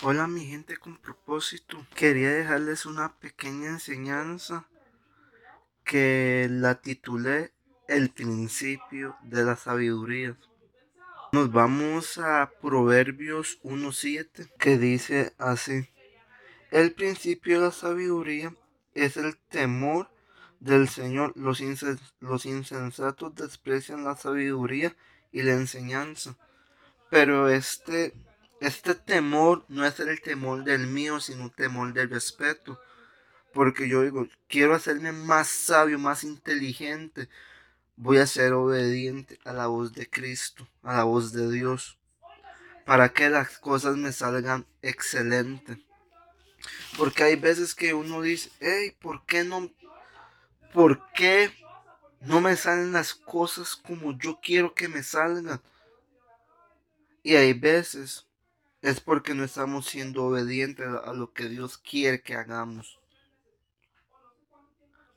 Hola mi gente con propósito. Quería dejarles una pequeña enseñanza que la titulé El principio de la sabiduría. Nos vamos a Proverbios 1.7 que dice así. El principio de la sabiduría es el temor del Señor. Los, insensatos desprecian la sabiduría y la enseñanza. Pero este este temor no es el temor del mío, sino un temor del respeto. Porque yo digo, quiero hacerme más sabio, más inteligente. Voy a ser obediente a la voz de Cristo, a la voz de Dios. Para que las cosas me salgan excelentes. Porque hay veces que uno dice, hey, ¿por qué no? ¿Por qué no me salen las cosas como yo quiero que me salgan? Y hay veces es porque no estamos siendo obedientes a lo que Dios quiere que hagamos.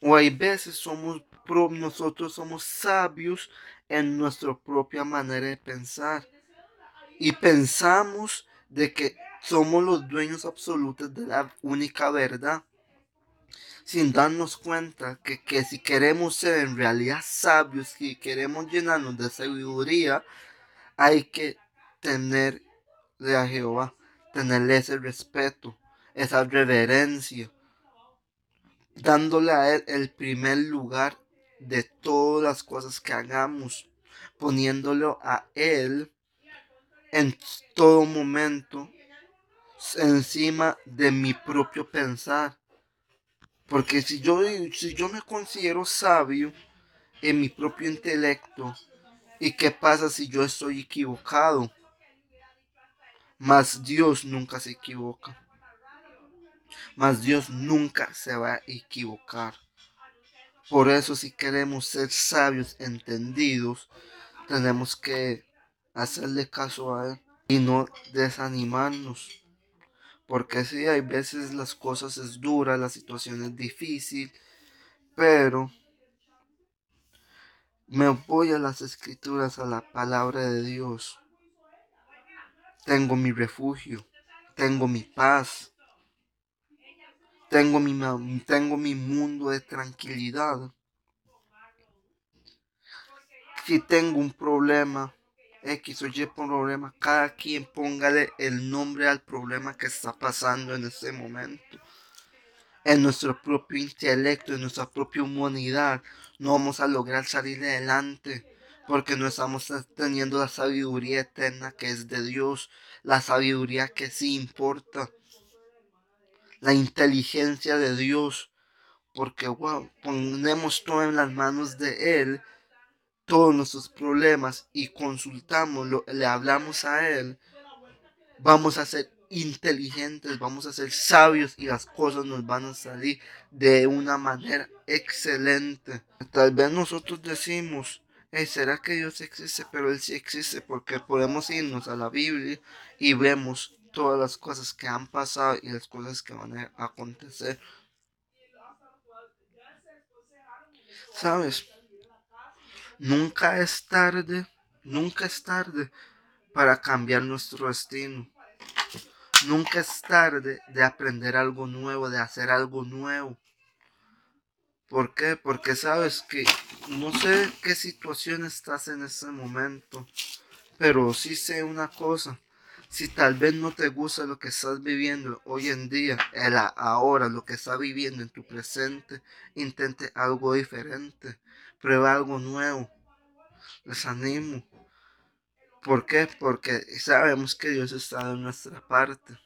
O hay veces somos nosotros somos sabios en nuestra propia manera de pensar y pensamos de que somos los dueños absolutos de la única verdad sin darnos cuenta que, que si queremos ser en realidad sabios, si queremos llenarnos de sabiduría, hay que tener de a Jehová, tenerle ese respeto, esa reverencia, dándole a Él el primer lugar de todas las cosas que hagamos, poniéndolo a Él en todo momento encima de mi propio pensar. Porque si yo, si yo me considero sabio en mi propio intelecto, ¿y qué pasa si yo estoy equivocado? Mas Dios nunca se equivoca. Mas Dios nunca se va a equivocar. Por eso si queremos ser sabios, entendidos, tenemos que hacerle caso a Él y no desanimarnos. Porque si hay veces las cosas es dura, la situación es difícil, pero me voy a las escrituras, a la palabra de Dios tengo mi refugio, tengo mi paz, tengo mi, tengo mi mundo de tranquilidad. Si tengo un problema, X o Y problema, cada quien póngale el nombre al problema que está pasando en ese momento. En nuestro propio intelecto, en nuestra propia humanidad, no vamos a lograr salir adelante porque no estamos teniendo la sabiduría eterna que es de Dios, la sabiduría que sí importa, la inteligencia de Dios, porque wow, ponemos todo en las manos de Él, todos nuestros problemas y consultamos, le hablamos a Él, vamos a ser inteligentes, vamos a ser sabios y las cosas nos van a salir de una manera excelente. Tal vez nosotros decimos, ¿será que Dios existe? Pero Él sí existe porque podemos irnos a la Biblia y vemos todas las cosas que han pasado y las cosas que van a acontecer. ¿Sabes? Nunca es tarde, nunca es tarde para cambiar nuestro destino. Nunca es tarde de aprender algo nuevo, de hacer algo nuevo. ¿Por qué? Porque sabes que no sé qué situación estás en ese momento, pero sí sé una cosa. Si tal vez no te gusta lo que estás viviendo hoy en día, el ahora, lo que estás viviendo en tu presente, intente algo diferente, prueba algo nuevo. Les animo. ¿Por qué? Porque sabemos que Dios está en nuestra parte.